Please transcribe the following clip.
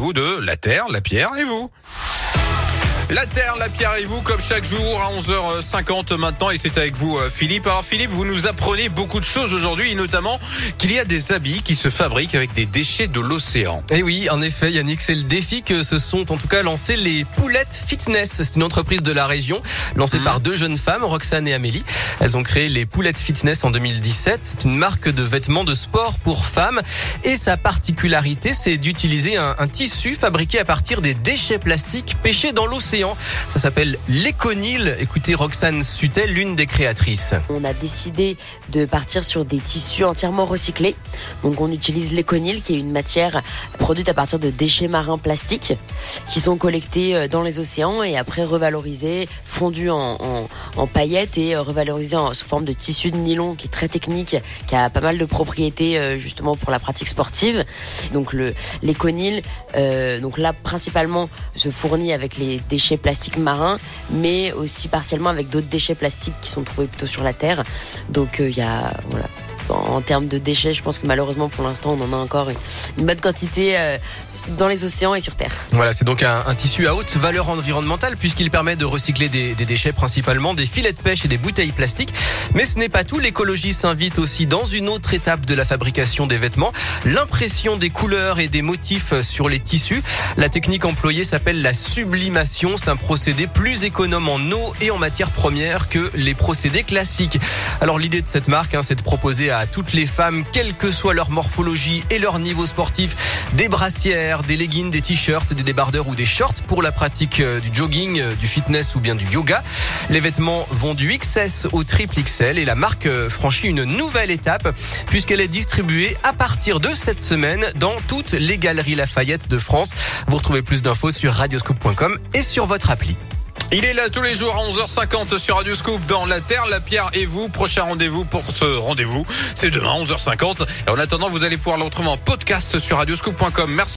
Vous de la terre, la pierre et vous. La Terre, la Pierre et vous, comme chaque jour à 11h50 maintenant, et c'est avec vous euh, Philippe. Alors Philippe, vous nous apprenez beaucoup de choses aujourd'hui, notamment qu'il y a des habits qui se fabriquent avec des déchets de l'océan. Et oui, en effet, Yannick, c'est le défi que se sont en tout cas lancés les Poulettes Fitness. C'est une entreprise de la région, lancée Mhm. par deux jeunes femmes, Roxane et Amélie. Elles ont créé les Poulettes Fitness en 2017. C'est une marque de vêtements de sport pour femmes. Et sa particularité, c'est d'utiliser un, un tissu fabriqué à partir des déchets plastiques pêchés dans l'océan. Ça s'appelle l'éconil. Écoutez Roxane Sutel, l'une des créatrices. On a décidé de partir sur des tissus entièrement recyclés. Donc on utilise l'éconil qui est une matière produite à partir de déchets marins plastiques qui sont collectés euh, dans les océans et après revalorisés, fondus en, paillettes et euh, revalorisés sous forme de tissu de nylon qui est très technique, qui a pas mal de propriétés euh, justement pour la pratique sportive. Donc l'éconil, euh, donc là principalement se fournit avec les déchets plastiques marins, mais aussi partiellement avec d'autres déchets plastiques qui sont trouvés plutôt sur la terre. Donc euh, il y a voilà. En termes de déchets, je pense que malheureusement pour l'instant on en a encore une, bonne quantité euh, dans les océans et sur terre. Voilà, c'est donc un, tissu à haute valeur environnementale puisqu'il permet de recycler des, des déchets principalement, des filets de pêche et des bouteilles plastiques. Mais ce n'est pas tout, l'écologie s'invite aussi dans une autre étape de la fabrication des vêtements, l'impression des couleurs et des motifs sur les tissus. La technique employée s'appelle la sublimation, c'est un procédé plus économe en eau et en matières premières que les procédés classiques. Alors l'idée de cette marque, hein, c'est de proposer à toutes les femmes, quelle que soit leur morphologie et leur niveau sportif, des brassières, des leggings, des t-shirts, des débardeurs ou des shorts pour la pratique euh, du jogging, euh, du fitness ou bien du yoga. Les vêtements vont du XS au triple XL et la marque euh, franchit une nouvelle étape puisqu'elle est distribuée à partir de cette semaine dans toutes les galeries Lafayette de France. Vous retrouvez plus d'infos sur radioscoop.com et sur votre appli. Il est là tous les jours à 11h50 sur Radio Scoop dans La Terre, la Pierre et vous. Prochain rendez-vous pour ce rendez-vous, c'est demain 11h50. Et en attendant, vous allez pouvoir le retrouver en podcast sur radioscoop.com. Merci.